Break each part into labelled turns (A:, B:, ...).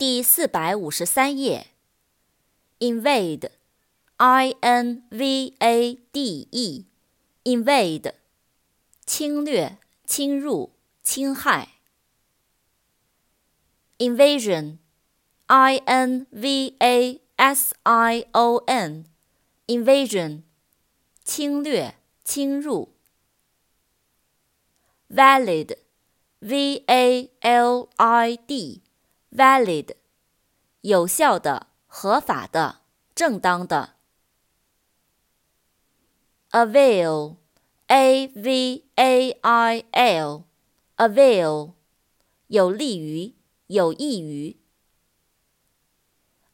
A: 第四百五十三页。invade，i n v a d e，invade，侵略、侵入、侵害。invasion，i n v a s i o n，invasion，侵略、侵入。valid，v a l i Valid，有效的、合法的、正当的。avail，a v a i l，avail，有利于、有益于。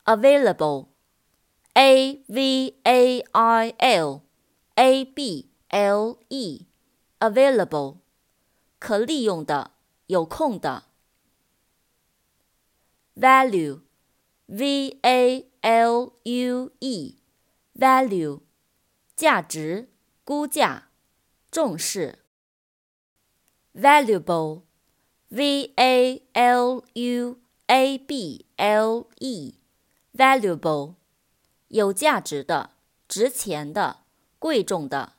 A: available，a v a i l a b l e，available。可利用的，有空的。Value，v a l u e，value，价值、估价、重视。valuable，v a l u a b l e，valuable，有价值的、值钱的、贵重的。